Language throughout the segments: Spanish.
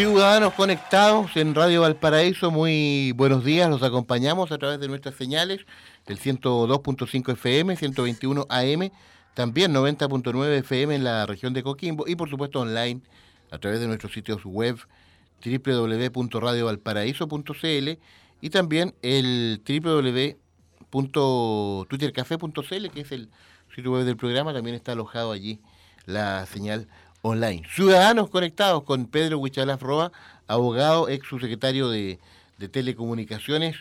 Ciudadanos conectados en Radio Valparaíso, muy buenos días, los acompañamos a través de nuestras señales, el 102.5 FM, 121 AM, también 90.9 FM en la región de Coquimbo y por supuesto online a través de nuestros sitios web www.radiovalparaíso.cl y también el www.twittercafé.cl que es el sitio web del programa, también está alojado allí la señal online. Ciudadanos conectados con Pedro Huichalaf Roa, abogado, ex subsecretario de, de Telecomunicaciones.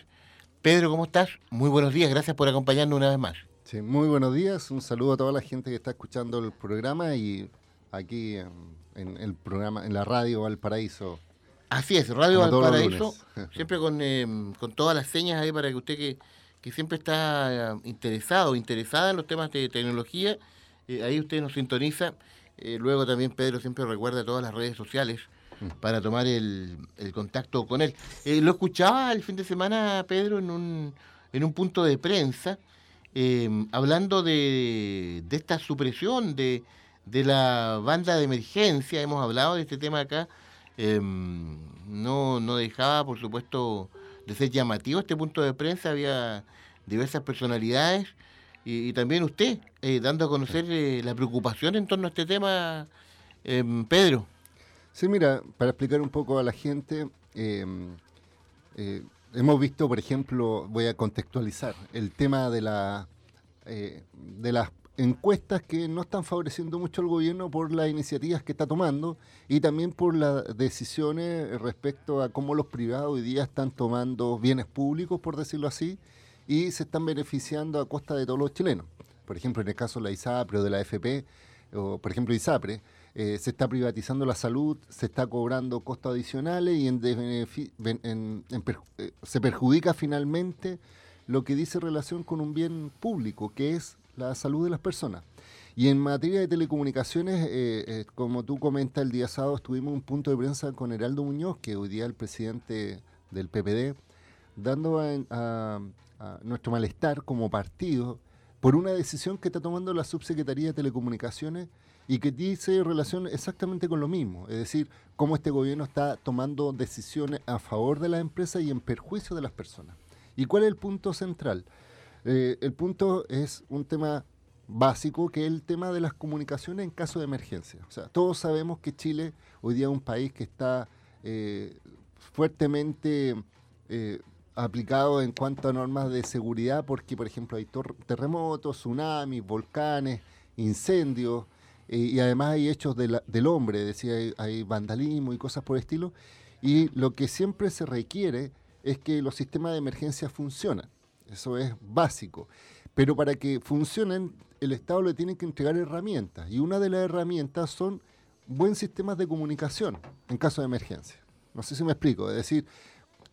Pedro, ¿cómo estás? Muy buenos días, gracias por acompañarnos una vez más. Sí, muy buenos días, un saludo a toda la gente que está escuchando el programa y aquí en, en el programa, en la radio Valparaíso. Así es, Radio Valparaíso, siempre con, eh, con todas las señas ahí para que usted que, que siempre está eh, interesado, interesada en los temas de tecnología, eh, ahí usted nos sintoniza. Eh, luego también Pedro siempre recuerda todas las redes sociales para tomar el, el contacto con él. Eh, lo escuchaba el fin de semana, Pedro, en un, en un punto de prensa, eh, hablando de, de, esta supresión de, de, la banda de emergencia. Hemos hablado de este tema acá. no, no dejaba, por supuesto, de ser llamativo este punto de prensa. Había diversas personalidades y, también usted, eh, dando a conocer eh, la preocupación en torno a este tema, eh, Pedro. Sí, mira, para explicar un poco a la gente, hemos visto, por ejemplo, voy a contextualizar, el tema de, la, de las encuestas que no están favoreciendo mucho al gobierno por las iniciativas que está tomando y también por las decisiones respecto a cómo los privados hoy día están tomando bienes públicos, por decirlo así, y se están beneficiando a costa de todos los chilenos. Por ejemplo, en el caso de la ISAPRE o de la FP, o por ejemplo ISAPRE, eh, se está privatizando la salud, se está cobrando costos adicionales y en, en, en, eh, se perjudica finalmente lo que dice relación con un bien público, que es la salud de las personas. Y en materia de telecomunicaciones, eh, como tú comentas, el día sábado estuvimos en un punto de prensa con Heraldo Muñoz, que hoy día es el presidente del PPD, dando a, nuestro malestar como partido por una decisión que está tomando la Subsecretaría de Telecomunicaciones y que dice relación exactamente con lo mismo, es decir, cómo este gobierno está tomando decisiones a favor de las empresas y en perjuicio de las personas. ¿Y cuál es el punto central? Eh, el punto es un tema básico, que es el tema de las comunicaciones en caso de emergencia. O sea, todos sabemos que Chile hoy día es un país que está eh, fuertemente... Eh, aplicado en cuanto a normas de seguridad, porque, por ejemplo, hay terremotos, tsunamis, volcanes, incendios, eh, y además hay hechos de del hombre, decía, hay, hay, vandalismo y cosas por el estilo, y lo que siempre se requiere es que los sistemas de emergencia funcionen, eso es básico, pero para que funcionen, el Estado le tiene que entregar herramientas, y una de las herramientas son buen sistemas de comunicación en caso de emergencia. No sé si me explico, es decir,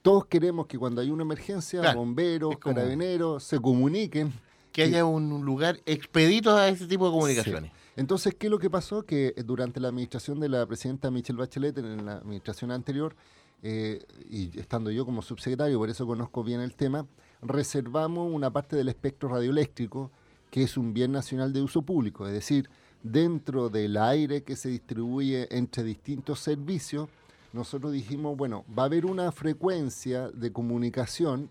todos queremos que cuando hay una emergencia, claro, bomberos, como... carabineros se comuniquen. Que haya un lugar expedito a ese tipo de comunicaciones. Sí. Entonces, ¿qué es lo que pasó? Que durante la administración de la presidenta Michelle Bachelet, en la administración anterior, eh, y estando yo como subsecretario, por eso conozco bien el tema, reservamos una parte del espectro radioeléctrico, que es un bien nacional de uso público, es decir, dentro del aire que se distribuye entre distintos servicios, nosotros dijimos, bueno, va a haber una frecuencia de comunicación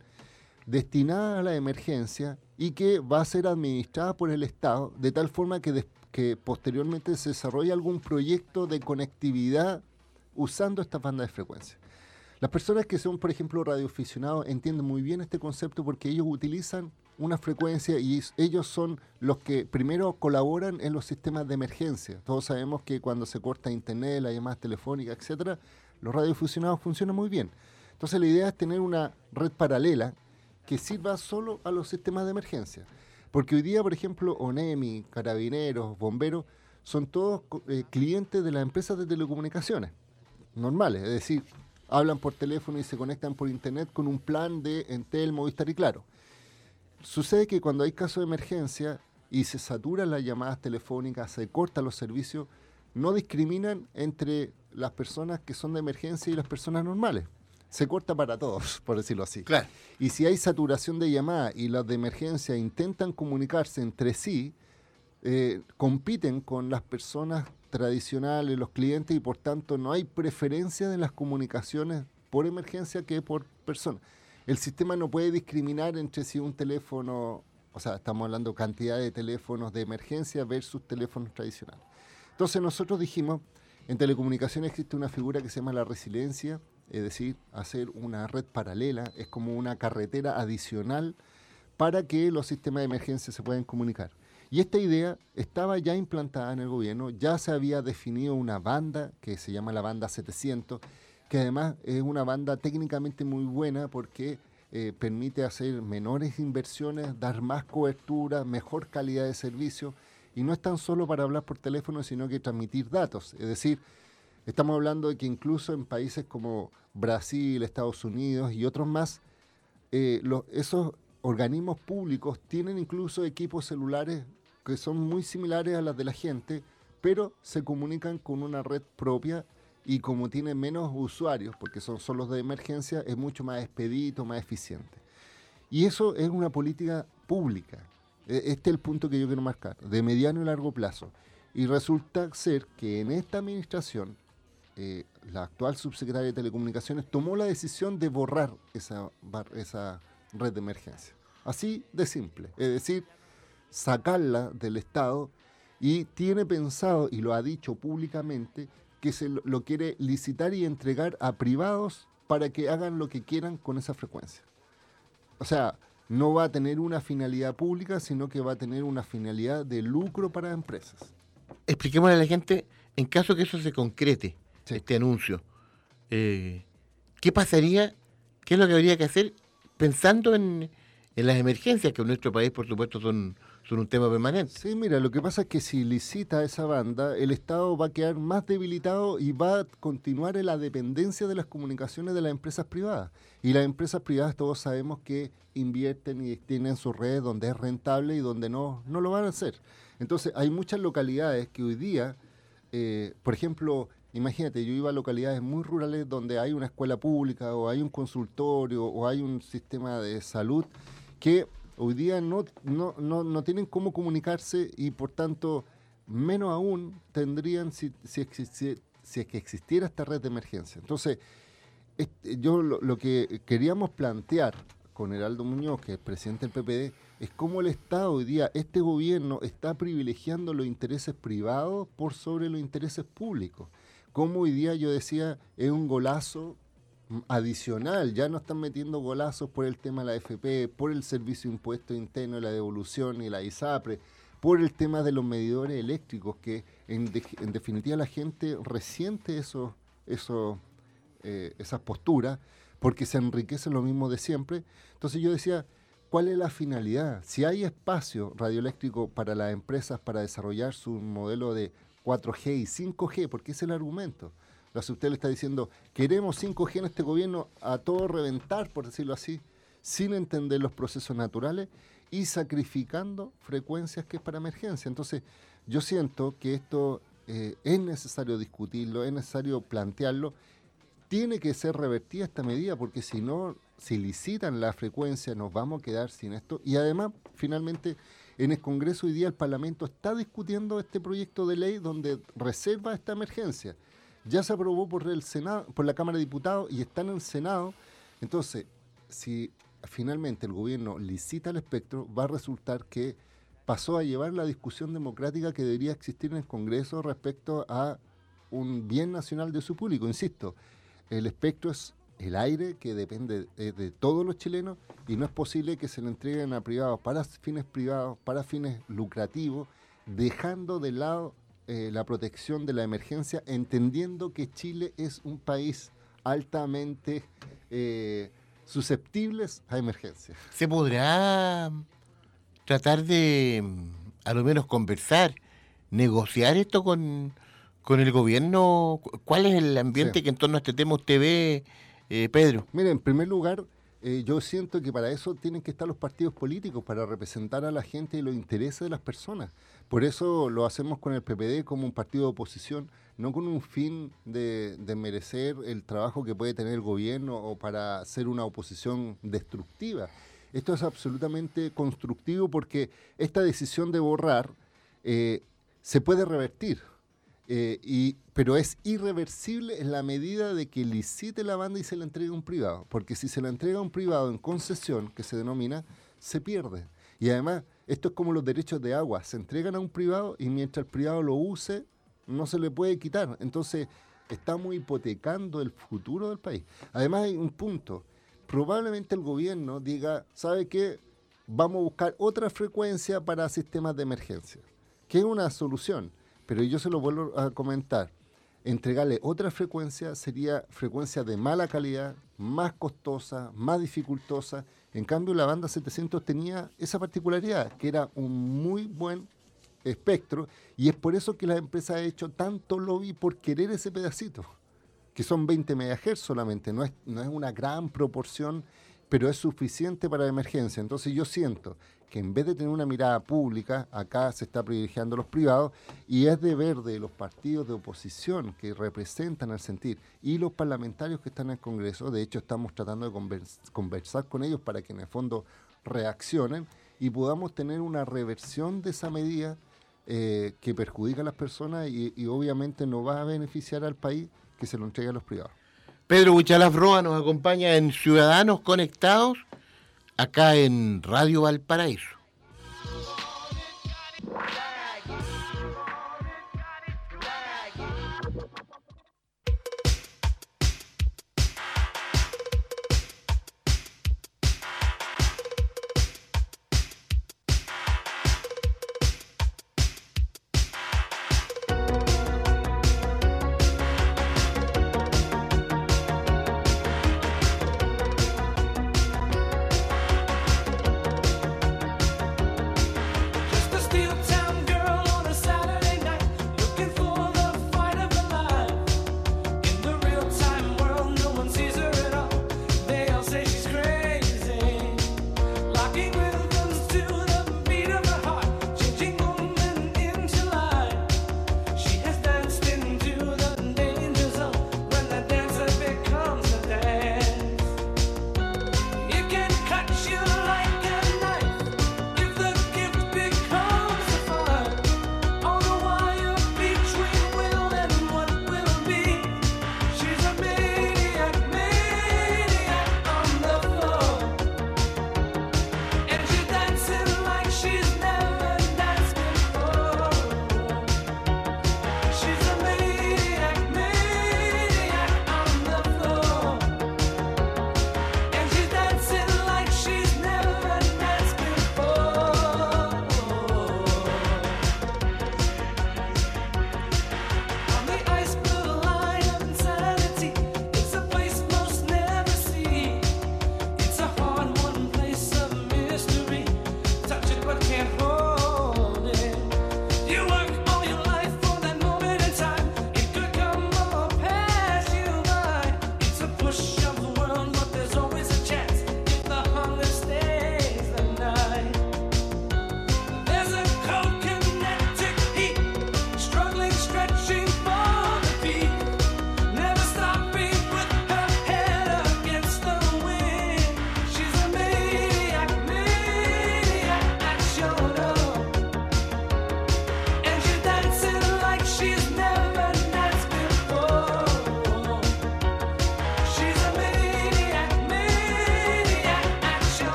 destinada a la emergencia y que va a ser administrada por el Estado de tal forma que, que posteriormente se desarrolle algún proyecto de conectividad usando esta banda de frecuencia. Las personas que son, por ejemplo, radioaficionados entienden muy bien este concepto porque ellos utilizan una frecuencia y ellos son los que primero colaboran en los sistemas de emergencia. Todos sabemos que cuando se corta internet, las llamadas telefónicas, etcétera, los radiofusionados funcionan muy bien. Entonces la idea es tener una red paralela que sirva solo a los sistemas de emergencia. Porque hoy día, por ejemplo, ONEMI, carabineros, bomberos, son todos eh, clientes de las empresas de telecomunicaciones, normales. Es decir, hablan por teléfono y se conectan por internet con un plan de Entel, Movistar y Claro. Sucede que cuando hay casos de emergencia y se saturan las llamadas telefónicas, se cortan los servicios, no discriminan entre las personas que son de emergencia y las personas normales. Se corta para todos, por decirlo así. Claro. Y si hay saturación de llamadas y las de emergencia intentan comunicarse entre sí, eh, compiten con las personas tradicionales, los clientes, y por tanto no hay preferencia en las comunicaciones por emergencia que por persona. El sistema no puede discriminar entre si un teléfono, o sea, estamos hablando cantidad de teléfonos de emergencia versus teléfonos tradicionales. Entonces nosotros dijimos, en telecomunicaciones existe una figura que se llama la resiliencia, es decir, hacer una red paralela, es como una carretera adicional para que los sistemas de emergencia se puedan comunicar. Y esta idea estaba ya implantada en el gobierno, ya se había definido una banda que se llama la banda 700, que además es una banda técnicamente muy buena porque eh, permite hacer menores inversiones, dar más cobertura, mejor calidad de servicio, y no es tan solo para hablar por teléfono, sino que transmitir datos. Es decir, estamos hablando de que incluso en países como Brasil, Estados Unidos y otros más, eh, esos organismos públicos tienen incluso equipos celulares que son muy similares a las de la gente, pero se comunican con una red propia y como tiene menos usuarios, porque son solo de emergencia, es mucho más expedito, más eficiente. Y eso es una política pública. E, este es el punto que yo quiero marcar, de mediano y largo plazo. Y resulta ser que en esta administración, eh, la actual subsecretaria de Telecomunicaciones tomó la decisión de borrar esa, esa red de emergencia. Así de simple. Es decir, sacarla del Estado y tiene pensado, y lo ha dicho públicamente, que se lo, quiere licitar y entregar a privados para que hagan lo que quieran con esa frecuencia. O sea, no va a tener una finalidad pública, sino que va a tener una finalidad de lucro para empresas. Expliquémosle a la gente, en caso que eso se concrete, este anuncio, eh, ¿qué pasaría? ¿Qué es lo que habría que hacer pensando en, en las emergencias que en nuestro país, por supuesto, son son un tema permanente. Sí, mira, lo que pasa es que si licita esa banda, el Estado va a quedar más debilitado y va a continuar en la dependencia de las comunicaciones de las empresas privadas. Y las empresas privadas todos sabemos que invierten y tienen sus redes donde es rentable y donde no, no lo van a hacer. Entonces, hay muchas localidades que hoy día, eh, por ejemplo, imagínate, yo iba a localidades muy rurales donde hay una escuela pública o hay un consultorio o hay un sistema de salud que hoy día no, no, no, no tienen cómo comunicarse y por tanto menos aún tendrían si, si, si es que existiera esta red de emergencia. Entonces, este, yo lo, que queríamos plantear con Heraldo Muñoz, que es presidente del PPD, es cómo el Estado hoy día, este gobierno, está privilegiando los intereses privados por sobre los intereses públicos. Cómo hoy día yo decía, es un golazo adicional, ya no están metiendo golazos por el tema de la FP, por el servicio de impuesto interno, la devolución y la ISAPRE, por el tema de los medidores eléctricos, que en, definitiva la gente resiente eso, eso, eh, esas posturas, porque se enriquece lo mismo de siempre. Entonces yo decía, ¿cuál es la finalidad? Si hay espacio radioeléctrico para las empresas para desarrollar su modelo de 4G y 5G, porque es el argumento la usted le está diciendo, queremos 5G en este gobierno a todo reventar, por decirlo así, sin entender los procesos naturales y sacrificando frecuencias que es para emergencia. Entonces, yo siento que esto eh, es necesario discutirlo, es necesario plantearlo. Tiene que ser revertida esta medida porque si no, si licitan la frecuencia, nos vamos a quedar sin esto. Y además, finalmente, en el Congreso hoy día el Parlamento está discutiendo este proyecto de ley donde reserva esta emergencia ya se aprobó por el Senado, por la Cámara de Diputados y está en el Senado. Entonces, si finalmente el gobierno licita el espectro, va a resultar que pasó a llevar la discusión democrática que debería existir en el Congreso respecto a un bien nacional de su público. Insisto, el espectro es el aire que depende de, de, todos los chilenos y no es posible que se le entreguen a privados para fines privados, para fines lucrativos, dejando de lado eh, la protección de la emergencia, entendiendo que Chile es un país altamente eh, susceptibles a emergencias. ¿Se podrá tratar de, a lo menos, conversar, negociar esto con, con el gobierno. ¿Cuál es el ambiente que en torno a este tema usted ve, eh, Pedro? Mire, en primer lugar, eh, yo siento que para eso tienen que estar los partidos políticos, para representar a la gente y los intereses de las personas. Por eso lo hacemos con el PPD como un partido de oposición, no con un fin de, merecer el trabajo que puede tener el gobierno o para ser una oposición destructiva. Esto es absolutamente constructivo porque esta decisión de borrar eh, se puede revertir. Eh, y, pero es irreversible en la medida de que licite la banda y se la entregue a un privado. Porque si se la entrega a un privado en concesión, que se denomina, se pierde. Y además, esto es como los derechos de agua. Se entregan a un privado y mientras el privado lo use, no se le puede quitar. Entonces, estamos hipotecando el futuro del país. Además, hay un punto. Probablemente el gobierno diga, ¿sabe qué? Vamos a buscar otra frecuencia para sistemas de emergencia, que es una solución pero yo se lo vuelvo a comentar. Entregarle otra frecuencia sería frecuencia de mala calidad, más costosa, más dificultosa. En cambio, la banda 700 tenía esa particularidad, que era un muy buen espectro, y es por eso que la empresa ha hecho tanto lobby por querer ese pedacito, que son 20 MHz solamente, no es, no es una gran proporción, pero es suficiente para la emergencia. Entonces yo siento que en vez de tener una mirada pública, acá se está privilegiando los privados y es deber de los partidos de oposición que representan al sentir y los parlamentarios que están en el Congreso, de hecho estamos tratando de conversar con ellos para que en el fondo reaccionen y podamos tener una reversión de esa medida eh, que perjudica a las personas y, obviamente no va a beneficiar al país que se lo entregue a los privados. Pedro Buchalaf Roa nos acompaña en Ciudadanos Conectados acá en Radio Valparaíso.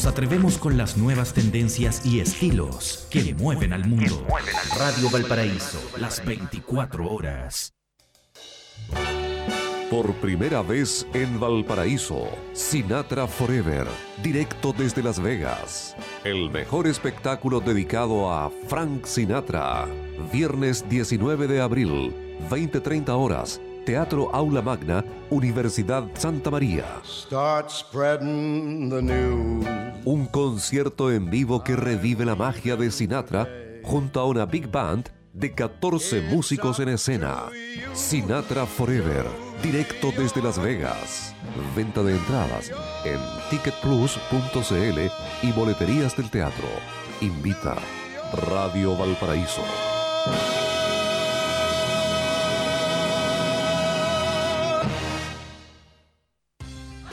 Nos atrevemos con las nuevas tendencias y estilos que mueven al mundo. Radio Valparaíso, las 24 horas. Por primera vez en Valparaíso, Sinatra Forever, directo desde Las Vegas. El mejor espectáculo dedicado a Frank Sinatra. Viernes 19 de abril, 20-30 horas. Teatro Aula Magna, Universidad Santa María. Un concierto en vivo que revive la magia de Sinatra junto a una big band de 14 músicos en escena. Sinatra Forever, directo desde Las Vegas. Venta de entradas en ticketplus.cl y boleterías del teatro. Invita Radio Valparaíso.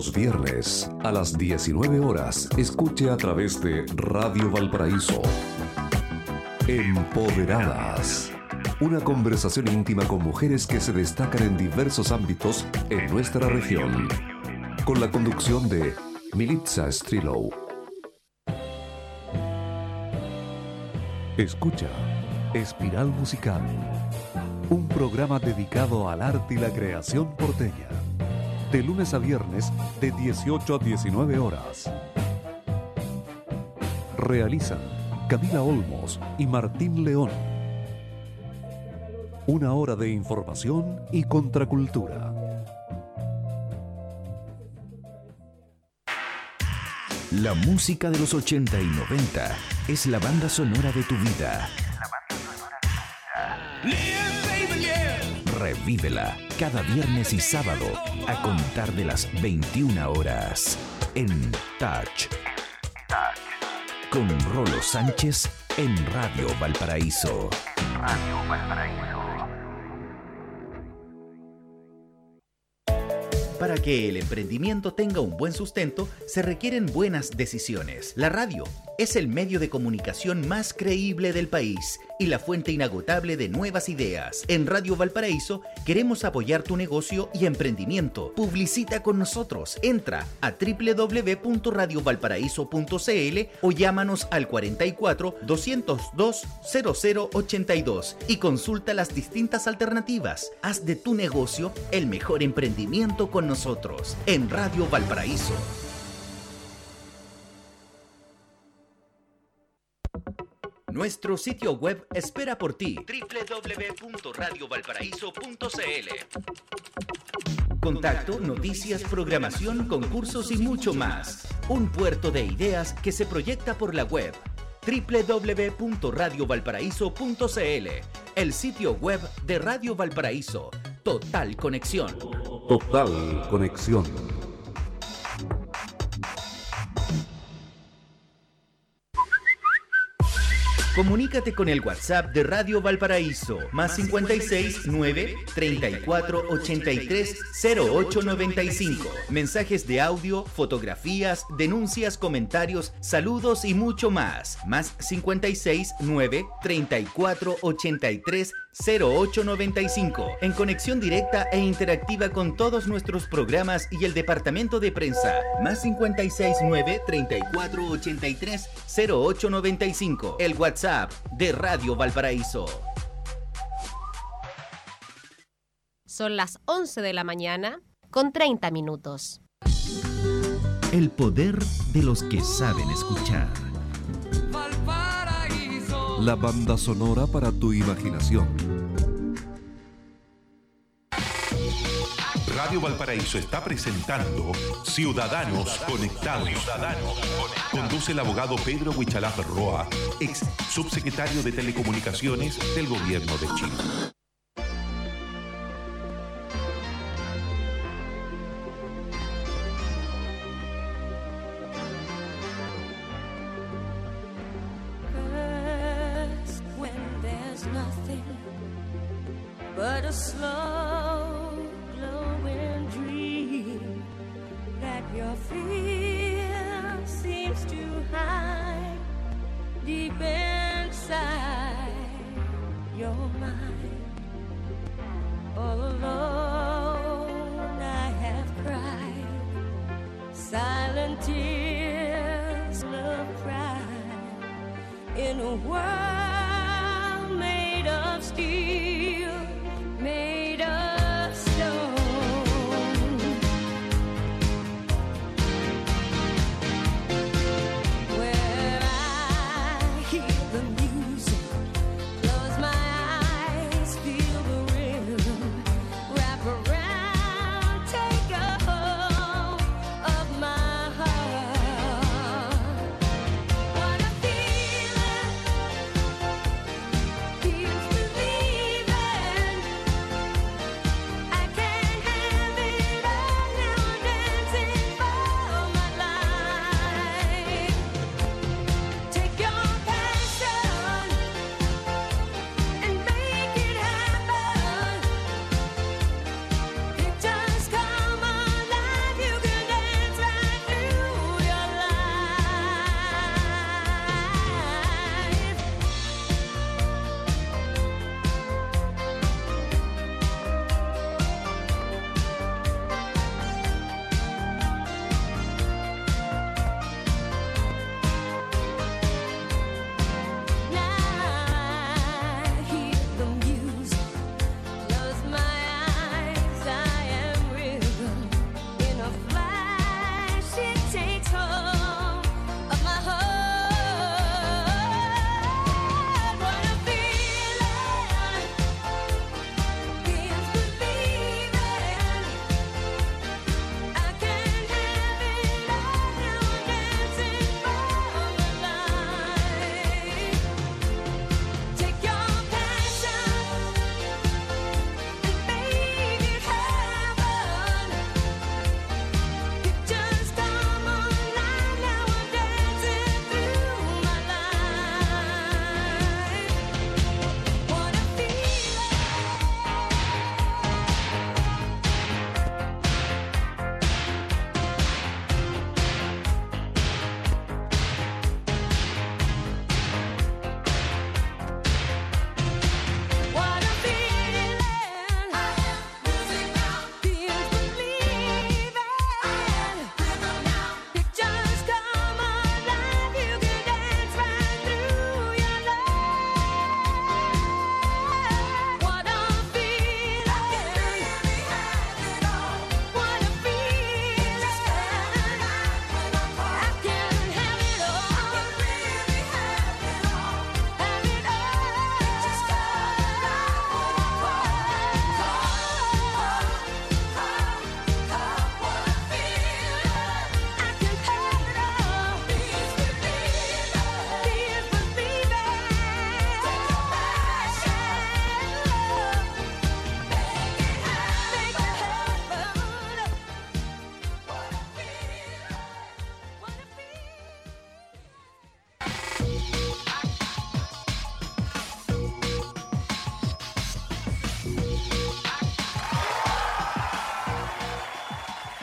Los viernes a las 19 horas, escuche a través de Radio Valparaíso. Empoderadas. Una conversación íntima con mujeres que se destacan en diversos ámbitos en nuestra región. Con la conducción de Militza Strillow. Escucha Espiral Musical. Un programa dedicado al arte y la creación porteña de lunes a viernes de 18 a 19 horas. Realizan Camila Olmos y Martín León. Una hora de información y contracultura. La música de los 80 y 90 es la banda sonora de tu vida. Revívela cada viernes y sábado a contar de las 21 horas en Touch. Con Rolo Sánchez en Radio Valparaíso. Radio Valparaíso. Para que el emprendimiento tenga un buen sustento, se requieren buenas decisiones. La radio es el medio de comunicación más creíble del país y la fuente inagotable de nuevas ideas. En Radio Valparaíso queremos apoyar tu negocio y emprendimiento. Publicita con nosotros. Entra a www.radiovalparaíso.cl o llámanos al 44 202 0082 y consulta las distintas alternativas. Haz de tu negocio el mejor emprendimiento con nosotros en Radio Valparaíso. Nuestro sitio web espera por ti www.radiovalparaíso.cl Contacto, noticias, programación, concursos y mucho más. Un puerto de ideas que se proyecta por la web www.radiovalparaíso.cl El sitio web de Radio Valparaíso. Total conexión. Total conexión. Comunícate con el WhatsApp de Radio Valparaíso, más 56 9 34 83 08 95. Mensajes de audio, fotografías, denuncias, comentarios, saludos y mucho más. Más 56 9 34 83 0895, en conexión directa e interactiva con todos nuestros programas y el departamento de prensa. Más 569 3483 0895, el WhatsApp de Radio Valparaíso. Son las 11 de la mañana con 30 minutos. El poder de los que saben escuchar. La banda sonora para tu imaginación. Radio Valparaíso está presentando Ciudadanos Conectados. Conduce el abogado Pedro Huichalaf Roa, ex subsecretario de Telecomunicaciones del Gobierno de Chile.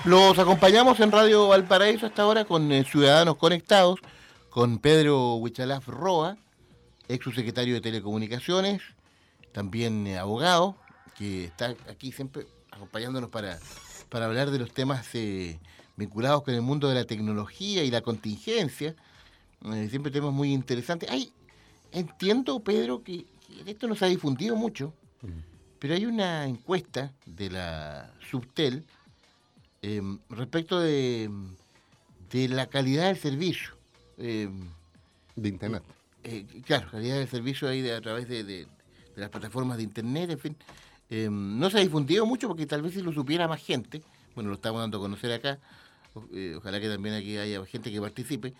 Los acompañamos en Radio Valparaíso hasta ahora con eh, Ciudadanos Conectados, con Pedro Huichalaf Roa, ex subsecretario de Telecomunicaciones, también eh, abogado, que está aquí siempre acompañándonos para, para hablar de los temas eh, vinculados con el mundo de la tecnología y la contingencia. siempre temas muy interesantes. Hay, entiendo, Pedro, que, esto no se ha difundido mucho, pero hay una encuesta de la Subtel em, respecto de, de la calidad del servicio. Em, de Internet. Eh, claro, calidad del servicio ahí de, a través de, las plataformas de Internet, en fin. Em, no se ha difundido mucho porque tal vez si lo supiera más gente, bueno, lo estamos dando a conocer acá, eh, ojalá que también aquí haya gente que participe,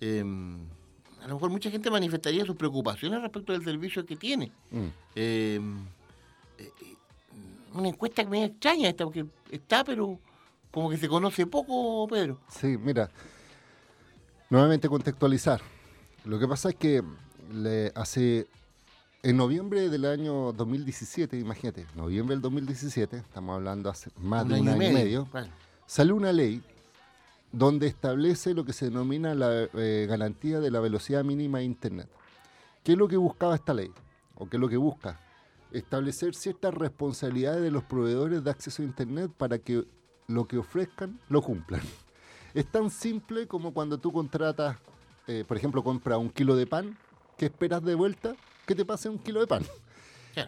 a lo mejor mucha gente manifestaría sus preocupaciones respecto del servicio que tiene. Mm. Eh, una encuesta que me extraña esta, porque está, pero como que se conoce poco, Pedro. Sí, mira, nuevamente contextualizar. Lo que pasa es que le hace en noviembre del año 2017, imagínate, noviembre del 2017, estamos hablando hace más de un año, y medio, salió una ley donde establece lo que se denomina la eh, garantía de la velocidad mínima de Internet. ¿Qué es lo que buscaba esta ley? ¿O qué es lo que busca? Establecer ciertas responsabilidades de los proveedores de acceso a Internet para que lo que ofrezcan lo cumplan. Es tan simple como cuando tú contratas, eh, por ejemplo, compras un kilo de pan, que esperas de vuelta que te pase un kilo de pan.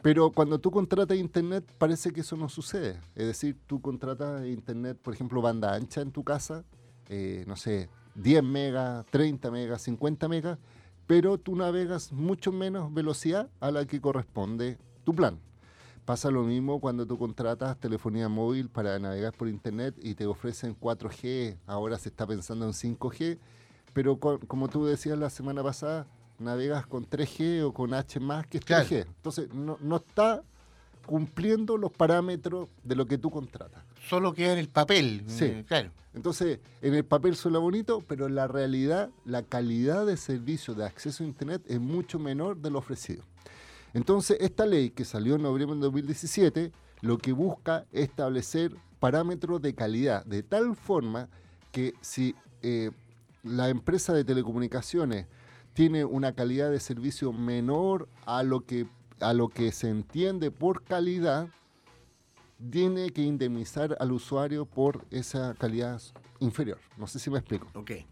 Pero cuando tú contratas internet parece que eso no sucede. Es decir, tú contratas internet, por ejemplo, banda ancha en tu casa eh, no sé, 10 megas, 30 megas, 50 megas, pero tú navegas mucho menos velocidad a la que corresponde tu plan. Pasa lo mismo cuando tú contratas telefonía móvil para navegar por internet y te ofrecen 4G, ahora se está pensando en 5G, pero como tú decías la semana pasada, navegas con 3G o con H más que 3G. Entonces no, no está cumpliendo los parámetros de lo que tú contratas. Solo queda en el papel. Sí, eh, claro. Entonces, en el papel suena bonito, pero en la realidad la calidad de servicio de acceso a Internet es mucho menor de lo ofrecido. Entonces, esta ley que salió en noviembre de 2017, lo que busca es establecer parámetros de calidad, de tal forma que si eh, la empresa de telecomunicaciones tiene una calidad de servicio menor a lo que a lo que se entiende por calidad, tiene que indemnizar al usuario por esa calidad inferior. No sé si me explico. Okay.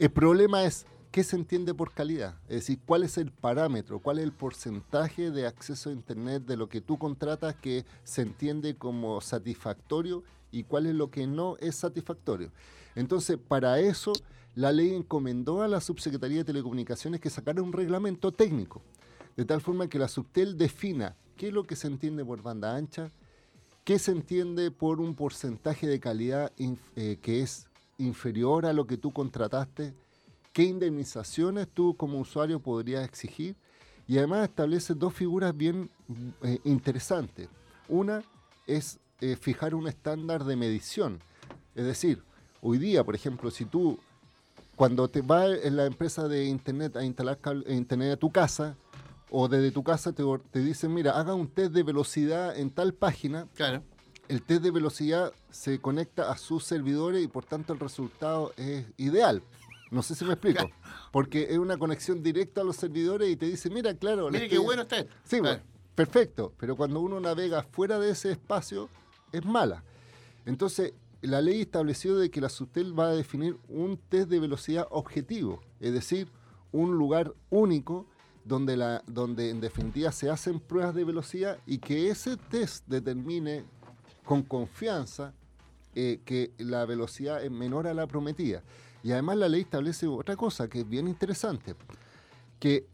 El problema es qué se entiende por calidad, es decir, cuál es el parámetro, cuál es el porcentaje de acceso a Internet de lo que tú contratas que se entiende como satisfactorio y cuál es lo que no es satisfactorio. Entonces, para eso, la ley encomendó a la Subsecretaría de Telecomunicaciones que sacara un reglamento técnico de tal forma que la Subtel defina qué es lo que se entiende por banda ancha, qué se entiende por un porcentaje de calidad eh, que es inferior a lo que tú contrataste, qué indemnizaciones tú como usuario podrías exigir y además establece dos figuras bien eh, interesantes. Una es eh, fijar un estándar de medición, es decir, hoy día, por ejemplo, si tú cuando te vas en la empresa de internet a instalar internet a tu casa, o desde tu casa te, te dicen, mira, haga un test de velocidad en tal página. Claro. El test de velocidad se conecta a sus servidores y por tanto el resultado es ideal. No sé si me explico. Porque es una conexión directa a los servidores y te dice, mira, claro. Mire qué bueno está. Sí, bueno, perfecto. Pero cuando uno navega fuera de ese espacio, es mala. Entonces, la ley estableció de que la SUTEL va a definir un test de velocidad objetivo, es decir, un lugar único donde, la, donde en definitiva se hacen pruebas de velocidad y que ese test determine con confianza eh, que la velocidad es menor a la prometida. Y además la ley establece otra cosa que es bien interesante, que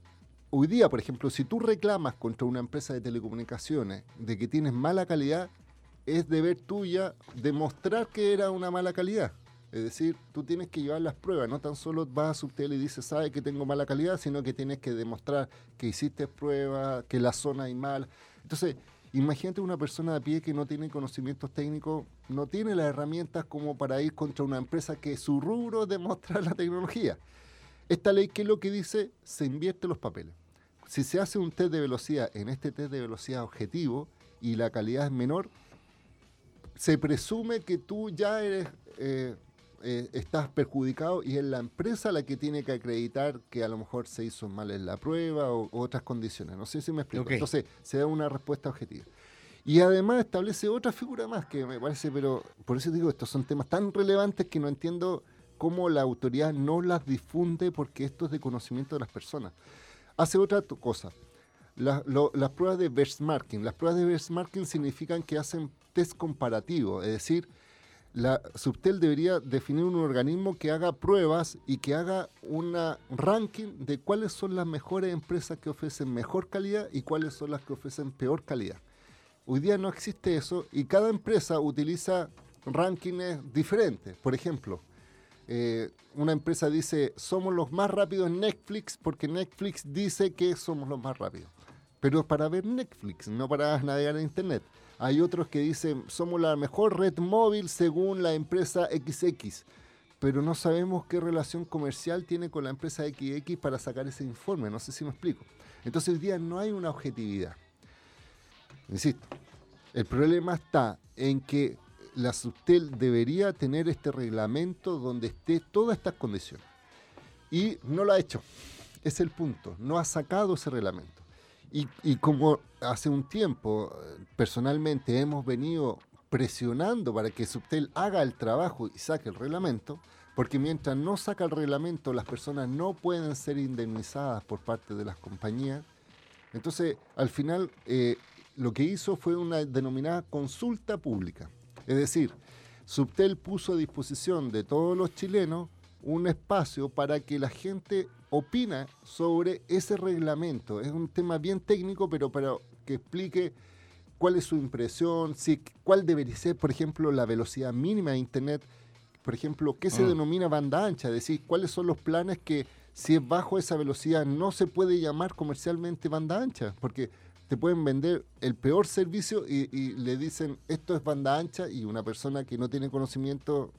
hoy día, por ejemplo, si tú reclamas contra una empresa de telecomunicaciones de que tienes mala calidad, es deber tuya demostrar que era una mala calidad. Es decir, tú tienes que llevar las pruebas, no tan solo vas a Subtel y dices, sabe que tengo mala calidad, sino que tienes que demostrar que hiciste pruebas, que la zona hay mal. Entonces, imagínate una persona de pie que no tiene conocimientos técnicos, no tiene las herramientas como para ir contra una empresa que su rubro es la tecnología. Esta ley, ¿qué es lo que dice? Se invierte los papeles. Si se hace un test de velocidad en este test de velocidad objetivo y la calidad es menor, se presume que tú ya eres... Eh, eh, estás perjudicado y es la empresa la que tiene que acreditar que a lo mejor se hizo mal en la prueba o, otras condiciones. No sé si me explico. Entonces, se da una respuesta objetiva. Y además establece otra figura más que me parece, pero por eso digo, estos son temas tan relevantes que no entiendo cómo la autoridad no las difunde porque esto es de conocimiento de las personas. Hace otra cosa. las pruebas de benchmarking. Las pruebas de benchmarking significan que hacen test comparativo, es decir, la Subtel debería definir un organismo que haga pruebas y que haga un ranking de cuáles son las mejores empresas que ofrecen mejor calidad y cuáles son las que ofrecen peor calidad. Hoy día no existe eso y cada empresa utiliza rankings diferentes. Por ejemplo, eh, una empresa dice, somos los más rápidos en Netflix porque Netflix dice que somos los más rápidos. Pero para ver Netflix, no para navegar en Internet. Hay otros que dicen, somos la mejor red móvil según la empresa XX, pero no sabemos qué relación comercial tiene con la empresa XX para sacar ese informe, no sé si me explico. Entonces hoy día no hay una objetividad. Insisto, el problema está en que la Subtel debería tener este reglamento donde esté todas estas condiciones. Y no lo ha hecho. Es el punto. No ha sacado ese reglamento. Y, como hace un tiempo, personalmente hemos venido presionando para que Subtel haga el trabajo y saque el reglamento, porque mientras no saca el reglamento, las personas no pueden ser indemnizadas por parte de las compañías. Entonces, al final, eh, lo que hizo fue una denominada consulta pública. Es decir, Subtel puso a disposición de todos los chilenos un espacio para que la gente opina sobre ese reglamento. Es un tema bien técnico, pero para que explique cuál es su impresión, si, cuál debería ser, por ejemplo, la velocidad mínima de Internet, por ejemplo, qué se mm. denomina banda ancha, es decir, cuáles son los planes que si es bajo esa velocidad no se puede llamar comercialmente banda ancha, porque te pueden vender el peor servicio y, y le dicen esto es banda ancha y una persona que no tiene conocimiento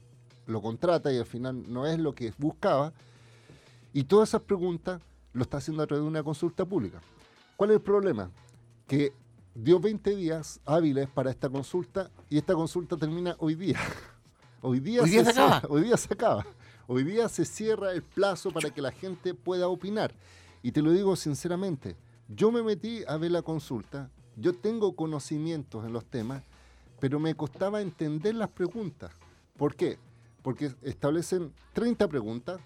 lo contrata y al final no es lo que buscaba. Y todas esas preguntas lo está haciendo a través de una consulta pública. ¿Cuál es el problema? Que dio 20 días hábiles para esta consulta y esta consulta termina hoy día. Hoy día, se, acaba. Hoy día se acaba. Hoy día se cierra el plazo para que la gente pueda opinar. Y te lo digo sinceramente, yo me metí a ver la consulta, yo tengo conocimientos en los temas, pero me costaba entender las preguntas. ¿Por qué? porque establecen 30 preguntas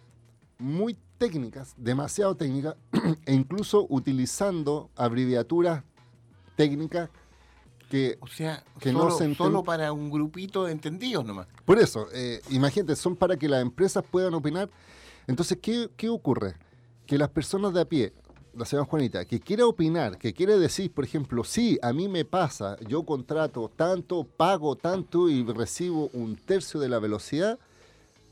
muy técnicas, demasiado técnicas, e incluso utilizando abreviaturas técnicas que, o sea, que solo, no se solo para un grupito de entendidos nomás. Por eso, eh, imagínate, son para que las empresas puedan opinar. Entonces, ¿qué, ¿qué ocurre? Que las personas de a pie, la señora Juanita, que quiere opinar, que quiere decir, por ejemplo, sí, a mí me pasa, yo contrato tanto, pago tanto y recibo un tercio de la velocidad,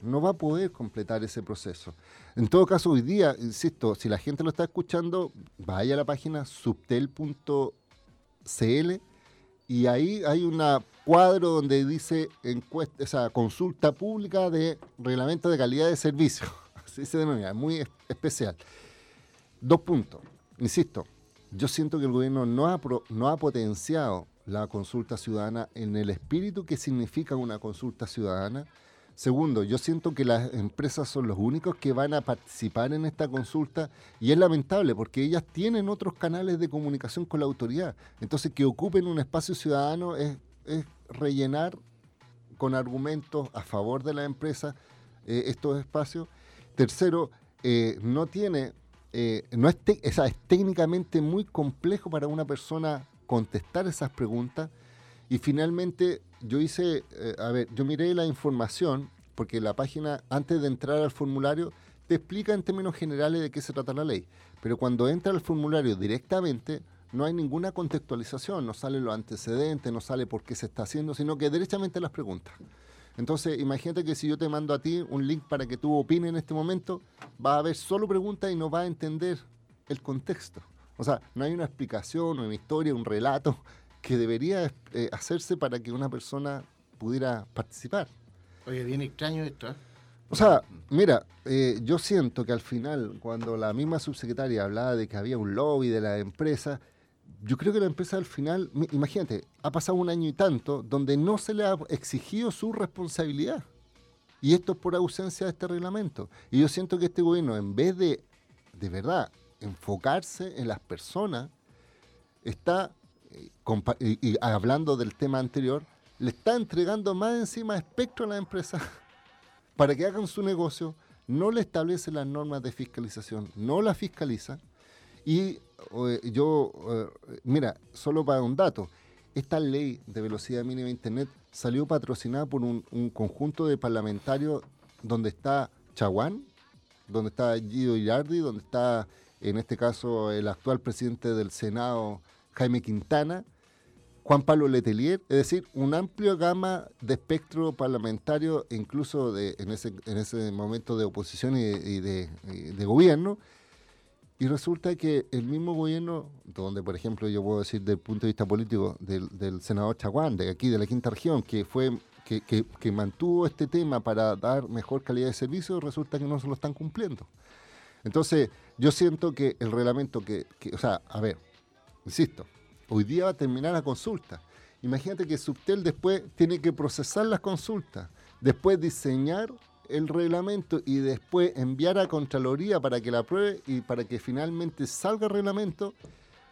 no va a poder completar ese proceso. En todo caso, hoy día, insisto, si la gente lo está escuchando, vaya a la página subtel.cl y ahí hay un cuadro donde dice encuesta, esa consulta pública de reglamento de calidad de servicio. Así se denomina, muy especial. Dos puntos. Insisto, yo siento que el gobierno no ha, no ha potenciado la consulta ciudadana en el espíritu que significa una consulta ciudadana. Segundo, yo siento que las empresas son los únicos que van a participar en esta consulta y es lamentable porque ellas tienen otros canales de comunicación con la autoridad. Entonces, que ocupen un espacio ciudadano es, rellenar con argumentos a favor de la empresa eh, estos espacios. Tercero, eh, no tiene eh, no es, es técnicamente muy complejo para una persona contestar esas preguntas. Y finalmente yo hice, eh, a ver, yo miré la información, porque la página, antes de entrar al formulario, te explica en términos generales de qué se trata la ley. Pero cuando entra al formulario directamente, no hay ninguna contextualización, no sale los antecedentes, no sale por qué se está haciendo, sino que derechamente las preguntas. Entonces, imagínate que si yo te mando a ti un link para que tú opines en este momento, va a haber solo preguntas y no va a entender el contexto. O sea, no hay una explicación, una historia, un relato que debería eh, hacerse para que una persona pudiera participar. Oye, bien extraño esto. ¿eh? O sea, mira, eh, yo siento que al final, cuando la misma subsecretaria hablaba de que había un lobby de la empresa, yo creo que la empresa al final, imagínate, ha pasado un año y tanto donde no se le ha exigido su responsabilidad. Y esto es por ausencia de este reglamento. Y yo siento que este gobierno, en vez de, de verdad, enfocarse en las personas, está, eh, hablando del tema anterior, le está entregando más encima espectro a la empresa para que hagan su negocio, no le establece las normas de fiscalización, no la fiscaliza. Y yo, mira, solo para un dato, esta ley de velocidad mínima de Internet salió patrocinada por un, conjunto de parlamentarios donde está Chaguán, donde está Guido Irardi, donde está, en este caso, el actual presidente del Senado, Jaime Quintana, Juan Pablo Letelier, es decir, una amplia gama de espectro parlamentario, incluso de, en, ese, en ese momento de oposición y, de, gobierno. Y resulta que el mismo gobierno, donde por ejemplo yo puedo decir desde el punto de vista político del, senador Chaguán, de aquí de la quinta región, que fue que, que, mantuvo este tema para dar mejor calidad de servicio, resulta que no se lo están cumpliendo. Entonces, yo siento que el reglamento que, que o sea, a ver, insisto, Hoy día va a terminar la consulta. Imagínate que Subtel después tiene que procesar las consultas, después diseñar el reglamento y después enviar a Contraloría para que la apruebe y para que finalmente salga el reglamento,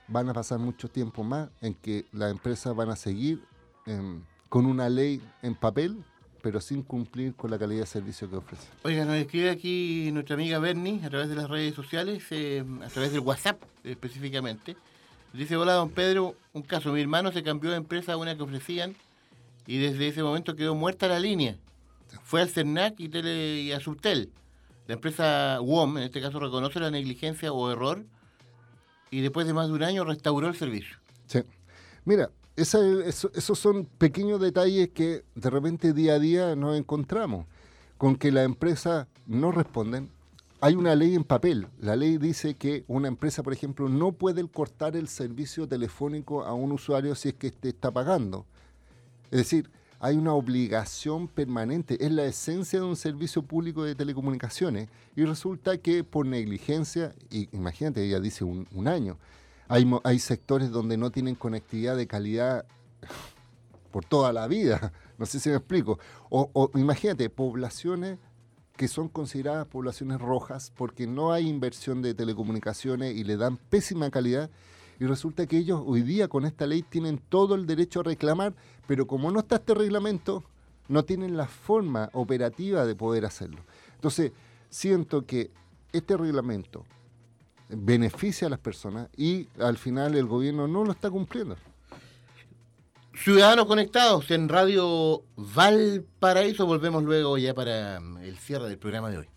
van a pasar mucho tiempo más en que las empresas van a seguir em, con una ley en papel, pero sin cumplir con la calidad de servicio que ofrece. Oiga, nos escribe aquí nuestra amiga Bernie a través de las redes sociales, eh, a través del WhatsApp específicamente. Dice, hola don Pedro, un caso, mi hermano se cambió de empresa a una que ofrecían y desde ese momento quedó muerta la línea. Fue al CERNAC y, a Subtel. La empresa WOM, en este caso, reconoce la negligencia o error y después de más de un año restauró el servicio. Sí. Mira, esos son pequeños detalles que de repente día a día nos encontramos, con que la empresa no responden, hay una ley en papel. La ley dice que una empresa, por ejemplo, no puede cortar el servicio telefónico a un usuario si es que este está pagando. Es decir, hay una obligación permanente, es la esencia de un servicio público de telecomunicaciones y resulta que por negligencia, y imagínate, ella dice un, año, hay, hay sectores donde no tienen conectividad de calidad por toda la vida, no sé si me explico, o, o imagínate, poblaciones que son consideradas poblaciones rojas porque no hay inversión de telecomunicaciones y le dan pésima calidad. Y resulta que ellos hoy día con esta ley tienen todo el derecho a reclamar, pero como no está este reglamento, no tienen la forma operativa de poder hacerlo. Entonces, siento que este reglamento beneficia a las personas y al final el gobierno no lo está cumpliendo. Ciudadanos conectados en Radio Valparaíso. Volvemos luego ya para el cierre del programa de hoy.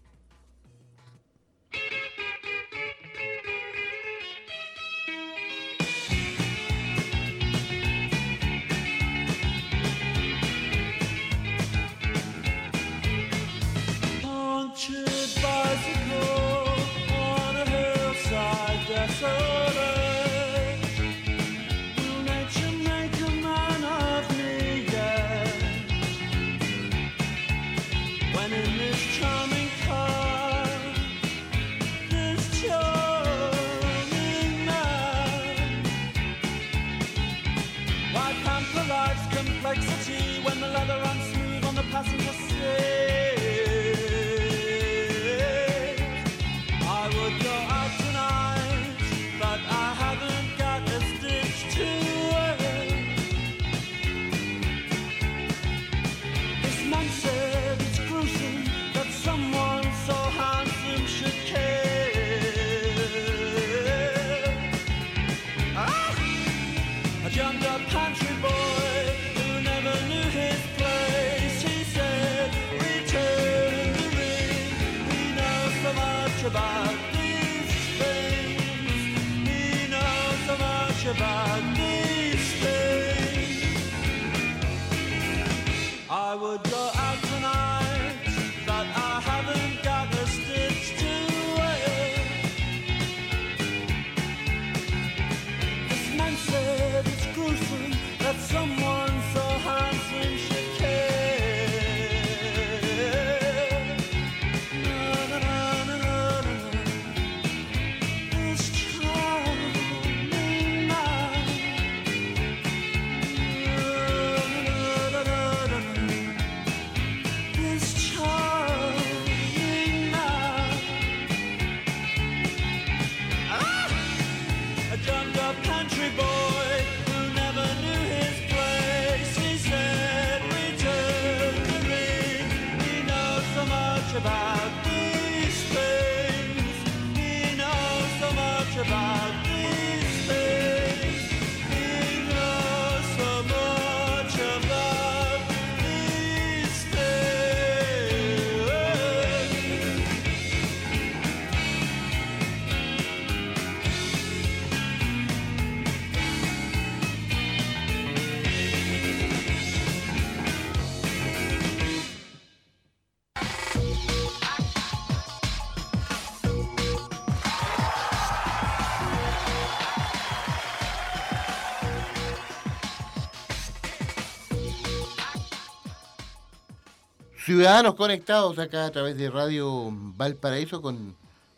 Ciudadanos conectados acá a través de Radio Valparaíso con,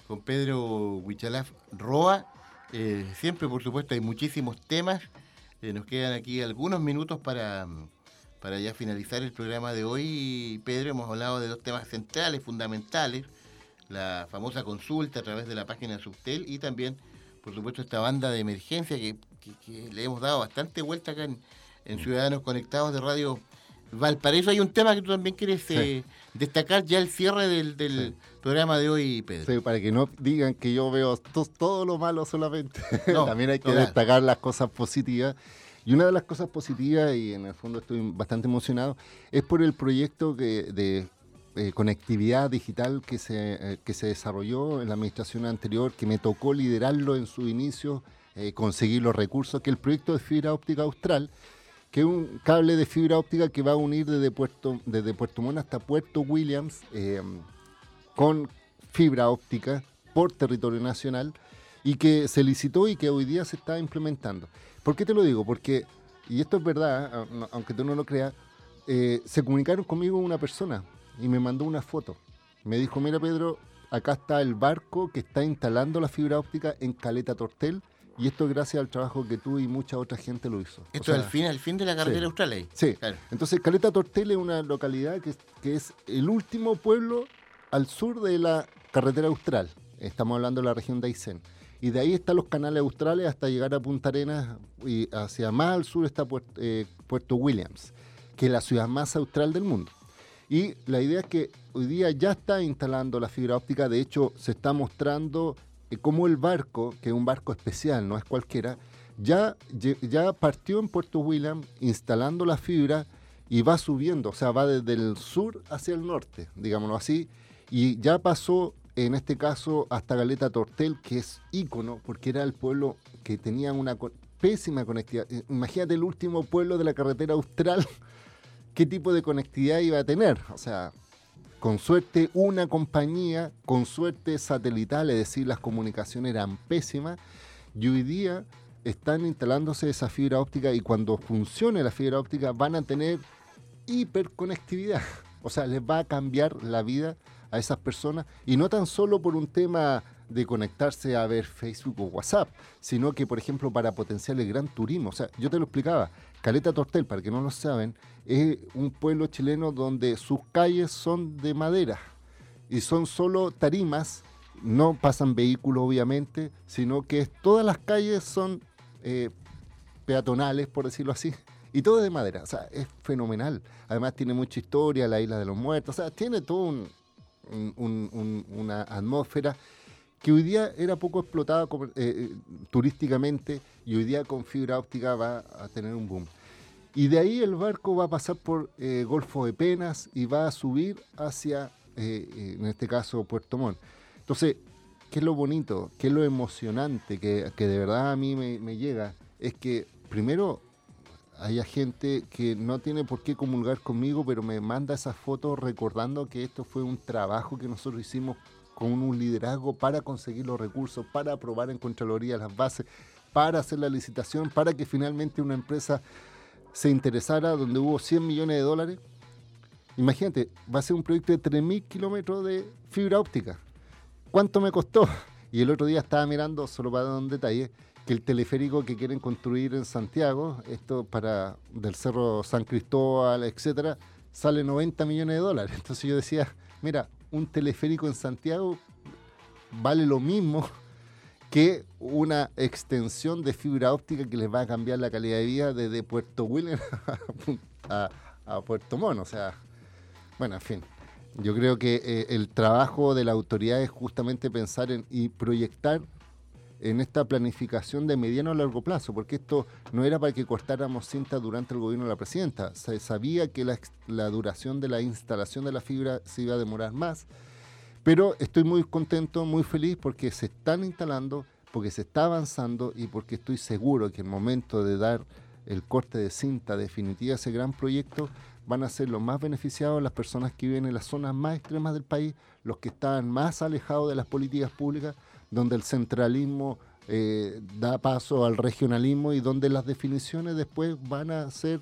con Pedro Huichalaf Roa. Eh, siempre, por supuesto, hay muchísimos temas. Eh, nos quedan aquí algunos minutos para, para ya finalizar el programa de hoy. Pedro, hemos hablado de dos temas centrales, fundamentales. La famosa consulta a través de la página Subtel y también, por supuesto, esta banda de emergencia que, le hemos dado bastante vuelta acá en, en Ciudadanos Conectados de Radio Valparaíso hay un tema que tú también quieres eh, destacar ya el cierre del, programa de hoy, Pedro. Sí, para que no digan que yo veo todo, lo malo solamente. también hay que destacar las cosas positivas. Y una de las cosas positivas, y en el fondo estoy bastante emocionado, es por el proyecto de eh, conectividad digital que se, eh, que se desarrolló en la administración anterior, que me tocó liderarlo en su inicio, conseguir los recursos, que el proyecto de fibra óptica austral, que es un cable de fibra óptica que va a unir desde Puerto, desde Puerto Montt hasta Puerto Williams em, con fibra óptica por territorio nacional y que se licitó y que hoy día se está implementando. ¿Por qué te lo digo? Porque, y esto es verdad, aunque tú no lo creas, eh, se comunicaron conmigo una persona y me mandó una foto. Me dijo, mira Pedro, acá está el barco que está instalando la fibra óptica en Caleta Tortel y esto gracias al trabajo que tú y mucha otra gente lo hizo. Esto es el fin, el fin de la carretera austral Sí. Entonces, Caleta Tortel es una localidad que, que es el último pueblo al sur de la carretera austral. Estamos hablando de la región de Aysén. Y de ahí están los canales australes hasta llegar a Punta Arenas y hacia más al sur está eh, Puerto Williams, que es la ciudad más austral del mundo. Y la idea es que hoy día ya está instalando la fibra óptica, de hecho se está mostrando como el barco, que es un barco especial, no es cualquiera, ya, ya partió en Puerto William instalando la fibra y va subiendo, o sea, va desde el sur hacia el norte, digámoslo así, y ya pasó en este caso hasta Galeta Tortel, que es ícono, porque era el pueblo que tenía una pésima conectividad. Eh, imagínate el último pueblo de la carretera austral, qué tipo de conectividad iba a tener. O sea, con suerte una compañía, con suerte satelital, es decir, las comunicaciones eran pésimas, y hoy día están instalándose esa fibra óptica y cuando funcione la fibra óptica van a tener hiperconectividad. O sea, les va a cambiar la vida a esas personas y no tan solo por un tema de conectarse a ver Facebook o WhatsApp, sino que, por ejemplo, para potenciar el gran turismo. O sea, yo te lo explicaba, Caleta Tortel, para que no lo saben, es un pueblo chileno donde sus calles son de madera y son solo tarimas, no pasan vehículos obviamente, sino que todas las calles son eh, peatonales, por decirlo así, y todo de madera, o sea, es fenomenal. Además tiene mucha historia, la isla de los muertos, o sea, tiene todo una atmósfera que hoy día era poco explotada eh, eh, turísticamente y hoy día con fibra óptica va a tener un boom. Y de ahí el barco va a pasar por eh, Golfo de Penas y va a subir hacia, en este caso, Puerto Montt. Entonces, ¿qué es lo bonito? ¿Qué es lo emocionante que, de verdad a mí me, me llega? Es que primero haya gente que no tiene por qué comulgar conmigo, pero me manda esas fotos recordando que esto fue un trabajo que nosotros hicimos con un liderazgo para conseguir los recursos, para aprobar en Contraloría las bases, para hacer la licitación, para que finalmente una empresa se interesara donde hubo 100 millones de dólares. Imagínate, va a ser un proyecto de 3.000 kilómetros de fibra óptica. ¿Cuánto me costó? Y el otro día estaba mirando, solo para dar un detalle, que el teleférico que quieren construir en Santiago, esto para del Cerro San Cristóbal, etcétera, sale 90 millones de dólares. Entonces yo decía, mira, un teleférico en Santiago vale lo mismo que una extensión de fibra óptica que les va a cambiar la calidad de vida desde Puerto William a, Puerto Montt. O sea, bueno, en fin. Yo creo que eh, el trabajo de la autoridad es justamente pensar en y proyectar en esta planificación de mediano a largo plazo, porque esto no era para que cortáramos cinta durante el gobierno de la presidenta. Se sabía que la, duración de la instalación de la fibra se iba a demorar más, pero estoy muy contento, muy feliz porque se están instalando, porque se está avanzando y porque estoy seguro que el momento de dar el corte de cinta definitiva a ese gran proyecto van a ser los más beneficiados las personas que viven en las zonas más extremas del país, los que están más alejados de las políticas públicas, donde el centralismo eh, da paso al regionalismo y donde las definiciones después van a ser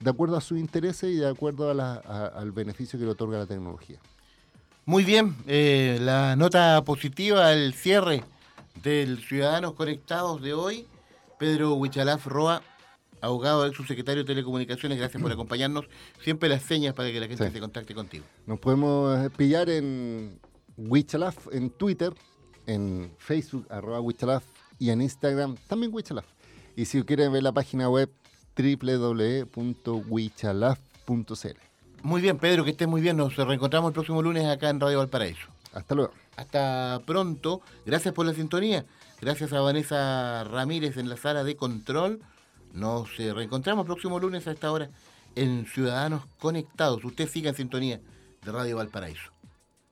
de acuerdo a sus intereses y de acuerdo al beneficio que le otorga la tecnología. Muy bien, eh, la nota positiva, el cierre del Ciudadanos Conectados de hoy, Pedro Huichalaf Roa, abogado, ex subsecretario de Telecomunicaciones, gracias por acompañarnos. Siempre las señas para que la gente se contacte contigo. Nos podemos pillar en Huichalaf en Twitter, en Facebook, arroba Huichalaf, y en Instagram, también Huichalaf. Y si quieren ver la página web, www.wichalaf.cl. Muy bien, Pedro, que estés muy bien. Nos reencontramos el próximo lunes acá en Radio Valparaíso. Hasta luego. Hasta pronto. Gracias por la sintonía. Gracias a Vanessa Ramírez en la sala de control. Nos eh, reencontramos el próximo lunes a esta hora en Ciudadanos Conectados. Usted siga en sintonía de Radio Valparaíso.